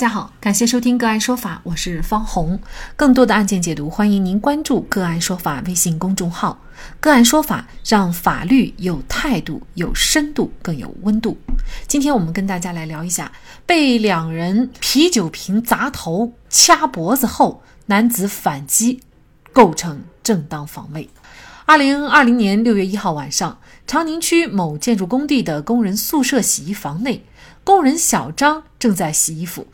大家好，感谢收听个案说法，我是方红。更多的案件解读，欢迎您关注个案说法微信公众号。个案说法让法律有态度、有深度、更有温度。今天我们跟大家来聊一下，被两人啤酒瓶砸头、掐脖子后，男子反击，构成正当防卫。二零二零年六月一号晚上，长宁区某建筑工地的工人宿舍洗衣房内，工人小张正在洗衣服。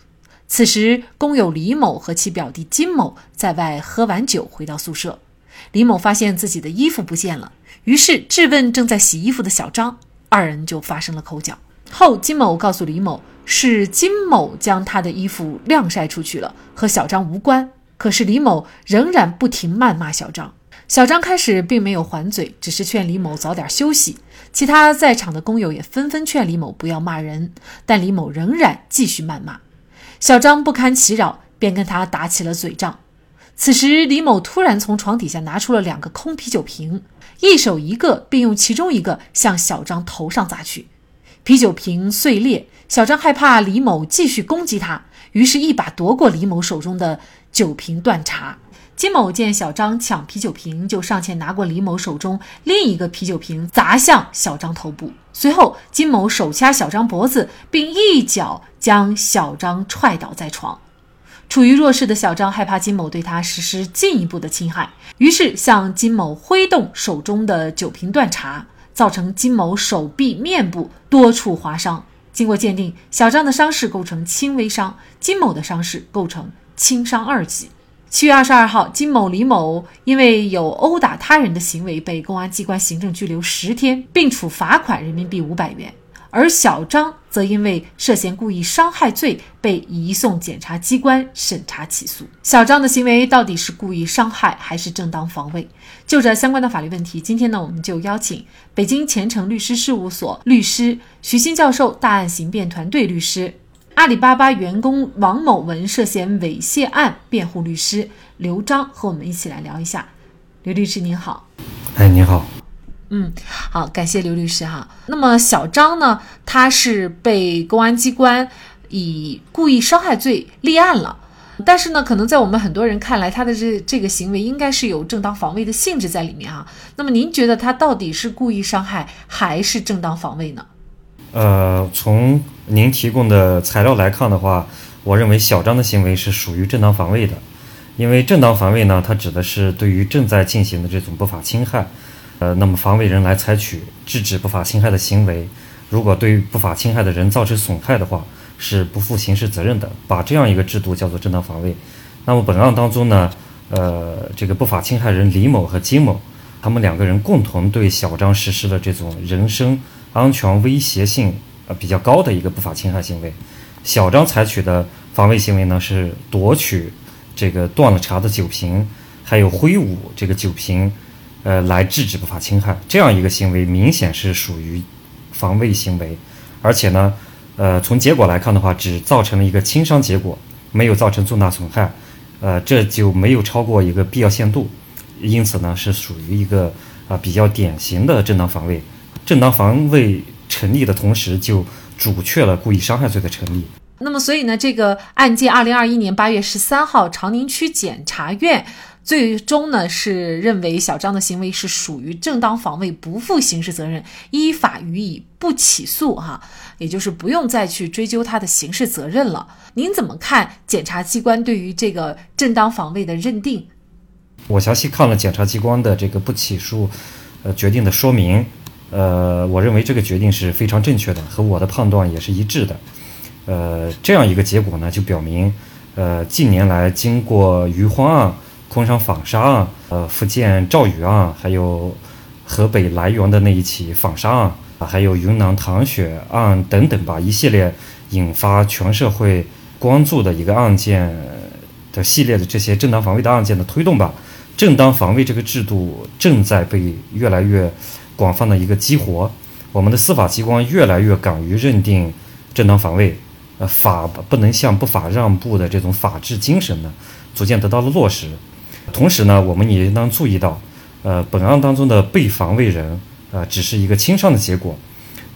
此时，工友李某和其表弟金某在外喝完酒回到宿舍，李某发现自己的衣服不见了，于是质问正在洗衣服的小张，二人就发生了口角。后，金某告诉李某，是金某将他的衣服晾晒出去了，和小张无关。可是李某仍然不停谩骂小张，小张开始并没有还嘴，只是劝李某早点休息。其他在场的工友也纷纷劝李某不要骂人，但李某仍然继续谩骂。小张不堪其扰，便跟他打起了嘴仗。此时，李某突然从床底下拿出了两个空啤酒瓶，一手一个，并用其中一个向小张头上砸去。啤酒瓶碎裂，小张害怕李某继续攻击他，于是一把夺过李某手中的酒瓶断茶。金某见小张抢啤酒瓶，就上前拿过李某手中另一个啤酒瓶，砸向小张头部。随后，金某手掐小张脖子，并一脚将小张踹倒在床。处于弱势的小张害怕金某对他实施进一步的侵害，于是向金某挥动手中的酒瓶断茶，造成金某手臂、面部多处划伤。经过鉴定，小张的伤势构成轻微伤，金某的伤势构成轻伤二级。七月二十二号，金某、李某因为有殴打他人的行为，被公安机关行政拘留十天，并处罚款人民币五百元；而小张则因为涉嫌故意伤害罪，被移送检察机关审查起诉。小张的行为到底是故意伤害还是正当防卫？就这相关的法律问题，今天呢，我们就邀请北京前程律师事务所律师徐新教授、大案刑辩团队律师。阿里巴巴员工王某文涉嫌猥亵案辩护律师刘章和我们一起来聊一下。刘律师您好，哎，你好，嗯，好，感谢刘律师哈。那么小张呢，他是被公安机关以故意伤害罪立案了，但是呢，可能在我们很多人看来，他的这这个行为应该是有正当防卫的性质在里面啊。那么您觉得他到底是故意伤害还是正当防卫呢？呃，从您提供的材料来看的话，我认为小张的行为是属于正当防卫的，因为正当防卫呢，它指的是对于正在进行的这种不法侵害，呃，那么防卫人来采取制止不法侵害的行为，如果对于不法侵害的人造成损害的话，是不负刑事责任的，把这样一个制度叫做正当防卫。那么本案当中呢，呃，这个不法侵害人李某和金某，他们两个人共同对小张实施了这种人身。安全威胁性呃比较高的一个不法侵害行为，小张采取的防卫行为呢是夺取这个断了茶的酒瓶，还有挥舞这个酒瓶，呃来制止不法侵害，这样一个行为明显是属于防卫行为，而且呢，呃从结果来看的话，只造成了一个轻伤结果，没有造成重大损害，呃这就没有超过一个必要限度，因此呢是属于一个啊比较典型的正当防卫。正当防卫成立的同时，就阻却了故意伤害罪的成立。那么，所以呢，这个案件，二零二一年八月十三号，长宁区检察院最终呢是认为小张的行为是属于正当防卫，不负刑事责任，依法予以不起诉，哈，也就是不用再去追究他的刑事责任了。您怎么看检察机关对于这个正当防卫的认定？我详细看了检察机关的这个不起诉，呃，决定的说明。呃，我认为这个决定是非常正确的，和我的判断也是一致的。呃，这样一个结果呢，就表明，呃，近年来经过余欢案、昆山纺纱案、呃，福建赵宇案，还有河北涞源的那一起纺纱案，还有云南唐雪案等等吧，一系列引发全社会关注的一个案件的系列的这些正当防卫的案件的推动吧，正当防卫这个制度正在被越来越。广泛的一个激活，我们的司法机关越来越敢于认定正当防卫，呃，法不能向不法让步的这种法治精神呢，逐渐得到了落实。同时呢，我们也应当注意到，呃，本案当中的被防卫人，呃，只是一个轻伤的结果，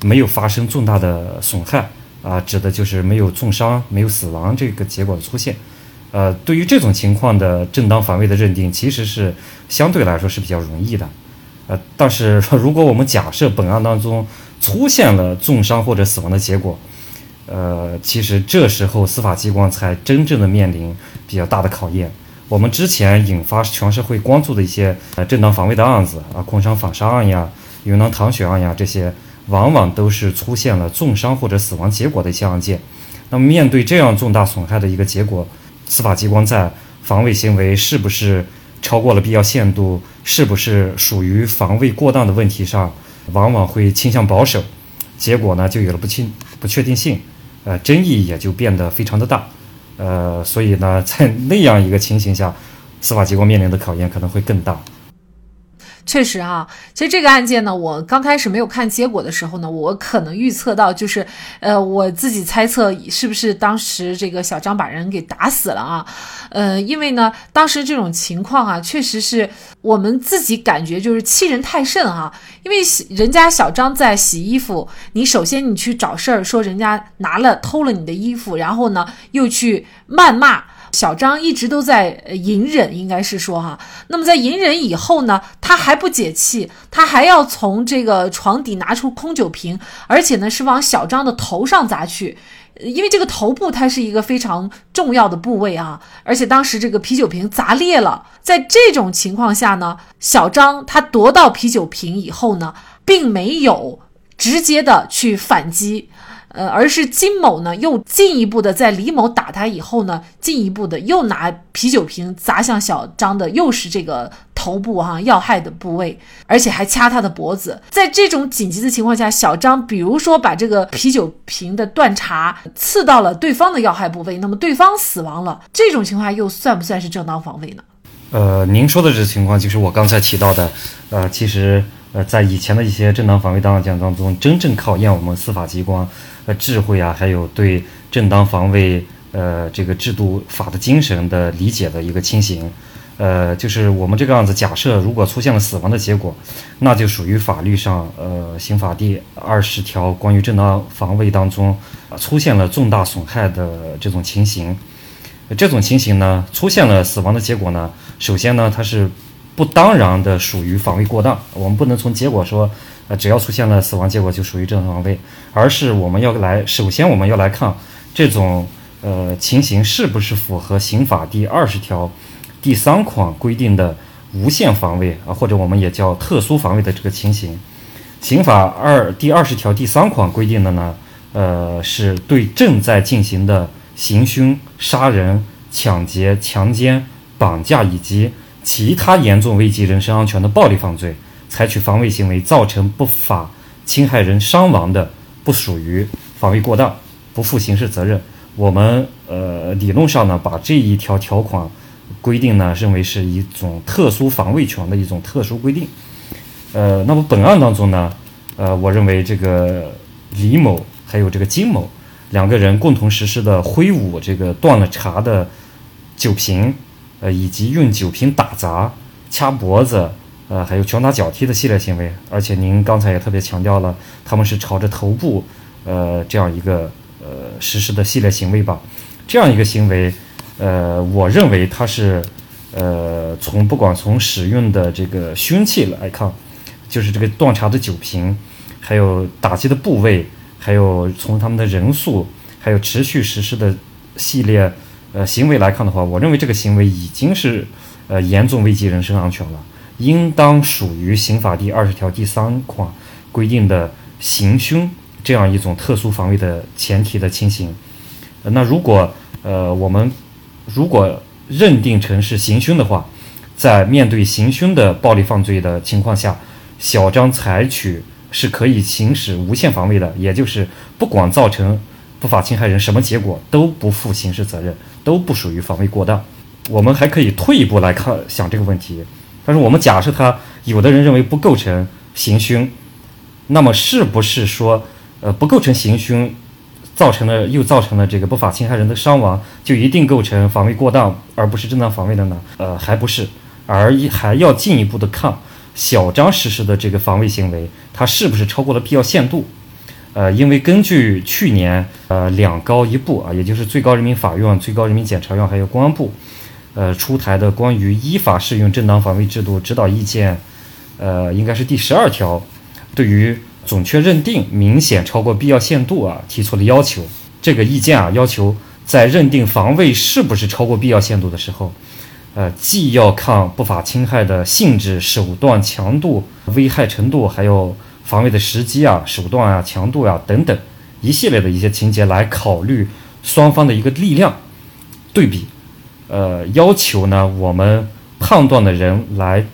没有发生重大的损害，啊，指的就是没有重伤、没有死亡这个结果的出现。呃，对于这种情况的正当防卫的认定，其实是相对来说是比较容易的。呃，但是如果我们假设本案当中出现了重伤或者死亡的结果，呃，其实这时候司法机关才真正的面临比较大的考验。我们之前引发全社会关注的一些呃正当防卫的案子啊，工伤反杀案呀、云南唐雪案呀，这些往往都是出现了重伤或者死亡结果的一些案件。那么面对这样重大损害的一个结果，司法机关在防卫行为是不是超过了必要限度，是不是属于防卫过当的问题上，往往会倾向保守，结果呢就有了不清不确定性，呃，争议也就变得非常的大。呃，所以呢，在那样一个情形下，司法机关面临的考验可能会更大。确实哈，其实这个案件呢，我刚开始没有看结果的时候呢，我可能预测到就是，呃，我自己猜测是不是当时这个小张把人给打死了啊？呃，因为呢，当时这种情况啊，确实是我们自己感觉就是欺人太甚哈。因为人家小张在洗衣服，你首先你去找事儿，说人家拿了偷了你的衣服，然后呢又去谩骂。小张一直都在隐忍，应该是说哈。那么在隐忍以后呢，他还不解气，他还要从这个床底拿出空酒瓶，而且呢是往小张的头上砸去，因为这个头部它是一个非常重要的部位啊。而且当时这个啤酒瓶砸裂了，在这种情况下呢，小张他夺到啤酒瓶以后呢，并没有直接的去反击。呃，而是金某呢，又进一步的在李某打他以后呢，进一步的又拿啤酒瓶砸向小张的，又是这个头部哈要害的部位，而且还掐他的脖子。在这种紧急的情况下，小张比如说把这个啤酒瓶的断茬刺到了对方的要害部位，那么对方死亡了，这种情况又算不算是正当防卫呢？呃，您说的这情况就是我刚才提到的，呃，其实呃，在以前的一些正当防卫的案件当中，真正考验我们司法机关。智慧啊，还有对正当防卫呃这个制度法的精神的理解的一个情形，呃，就是我们这个案子假设如果出现了死亡的结果，那就属于法律上呃刑法第二十条关于正当防卫当中出现了重大损害的这种情形。这种情形呢，出现了死亡的结果呢，首先呢，它是不当然的属于防卫过当，我们不能从结果说。呃，只要出现了死亡结果，就属于正当防卫，而是我们要来，首先我们要来看这种呃情形是不是符合刑法第二十条第三款规定的无限防卫啊，或者我们也叫特殊防卫的这个情形。刑法二第二十条第三款规定的呢，呃，是对正在进行的行凶、杀人、抢劫、强奸、绑架以及其他严重危及人身安全的暴力犯罪。采取防卫行为造成不法侵害人伤亡的，不属于防卫过当，不负刑事责任。我们呃理论上呢，把这一条条款规定呢，认为是一种特殊防卫权的一种特殊规定。呃，那么本案当中呢，呃，我认为这个李某还有这个金某两个人共同实施的挥舞这个断了茶的酒瓶，呃，以及用酒瓶打砸、掐脖子。呃，还有拳打脚踢的系列行为，而且您刚才也特别强调了，他们是朝着头部，呃，这样一个呃实施的系列行为吧。这样一个行为，呃，我认为它是，呃，从不管从使用的这个凶器来看，就是这个断茶的酒瓶，还有打击的部位，还有从他们的人数，还有持续实施的系列呃行为来看的话，我认为这个行为已经是呃严重危及人身安全了。应当属于刑法第二十条第三款规定的行凶这样一种特殊防卫的前提的情形。那如果呃我们如果认定成是行凶的话，在面对行凶的暴力犯罪的情况下，小张采取是可以行使无限防卫的，也就是不管造成不法侵害人什么结果都不负刑事责任，都不属于防卫过当。我们还可以退一步来看想这个问题。但是我们假设他有的人认为不构成行凶，那么是不是说，呃，不构成行凶，造成了又造成了这个不法侵害人的伤亡，就一定构成防卫过当，而不是正当防卫的呢？呃，还不是，而一还要进一步的看小张实施的这个防卫行为，他是不是超过了必要限度？呃，因为根据去年呃两高一部啊，也就是最高人民法院、最高人民检察院还有公安部，呃出台的关于依法适用正当防卫制度指导意见，呃，应该是第十二条，对于准确认定明显超过必要限度啊，提出了要求。这个意见啊，要求在认定防卫是不是超过必要限度的时候，呃，既要看不法侵害的性质、手段、强度、危害程度，还有。防卫的时机啊、手段啊、强度啊等等一系列的一些情节来考虑双方的一个力量对比，呃，要求呢我们判断的人来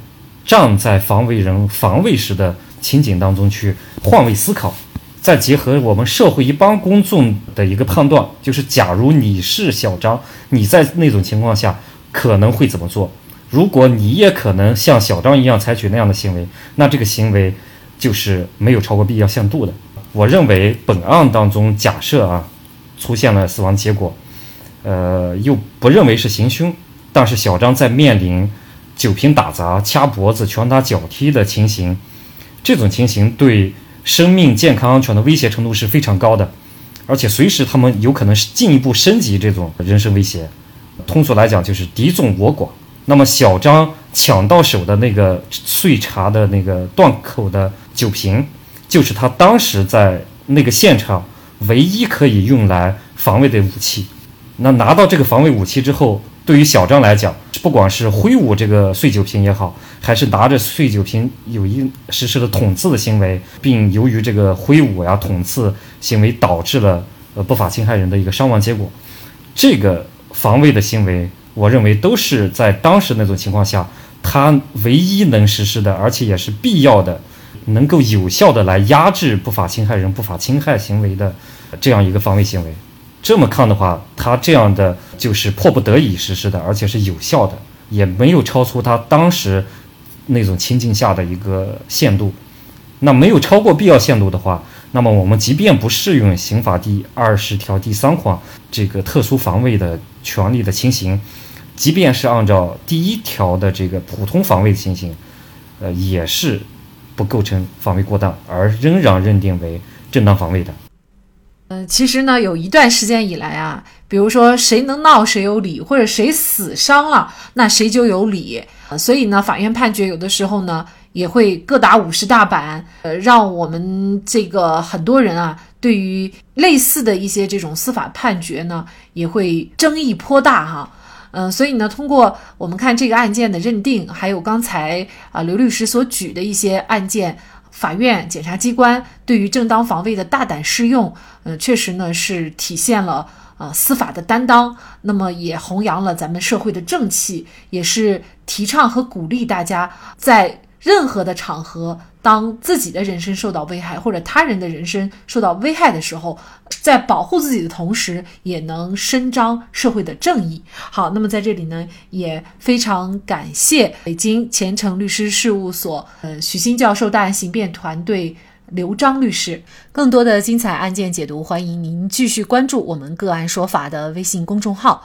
站在防卫人防卫时的情景当中去换位思考，再结合我们社会一般公众的一个判断，就是假如你是小张，你在那种情况下可能会怎么做？如果你也可能像小张一样采取那样的行为，那这个行为。就是没有超过必要限度的。我认为本案当中假设啊出现了死亡结果，呃又不认为是行凶，但是小张在面临酒瓶打砸、掐脖子、拳打脚踢的情形，这种情形对生命健康安全的威胁程度是非常高的，而且随时他们有可能是进一步升级这种人身威胁。通俗来讲就是敌众我寡。那么小张抢到手的那个碎茶的那个断口的。酒瓶就是他当时在那个现场唯一可以用来防卫的武器。那拿到这个防卫武器之后，对于小张来讲，不管是挥舞这个碎酒瓶也好，还是拿着碎酒瓶有意实施了捅刺的行为，并由于这个挥舞呀、捅刺行为导致了呃不法侵害人的一个伤亡结果，这个防卫的行为，我认为都是在当时那种情况下，他唯一能实施的，而且也是必要的。能够有效的来压制不法侵害人不法侵害行为的这样一个防卫行为，这么看的话，他这样的就是迫不得已实施的，而且是有效的，也没有超出他当时那种情境下的一个限度。那没有超过必要限度的话，那么我们即便不适用刑法第二十条第三款这个特殊防卫的权利的情形，即便是按照第一条的这个普通防卫的情形，呃，也是。不构成防卫过当，而仍然认定为正当防卫的。嗯，其实呢，有一段时间以来啊，比如说谁能闹谁有理，或者谁死伤了，那谁就有理。所以呢，法院判决有的时候呢，也会各打五十大板，呃，让我们这个很多人啊，对于类似的一些这种司法判决呢，也会争议颇大哈。嗯，所以呢，通过我们看这个案件的认定，还有刚才啊刘律师所举的一些案件，法院、检察机关对于正当防卫的大胆适用，嗯，确实呢是体现了呃司法的担当，那么也弘扬了咱们社会的正气，也是提倡和鼓励大家在。任何的场合，当自己的人身受到危害，或者他人的人身受到危害的时候，在保护自己的同时，也能伸张社会的正义。好，那么在这里呢，也非常感谢北京前程律师事务所呃许昕教授大案刑辩团队刘章律师。更多的精彩案件解读，欢迎您继续关注我们“个案说法”的微信公众号。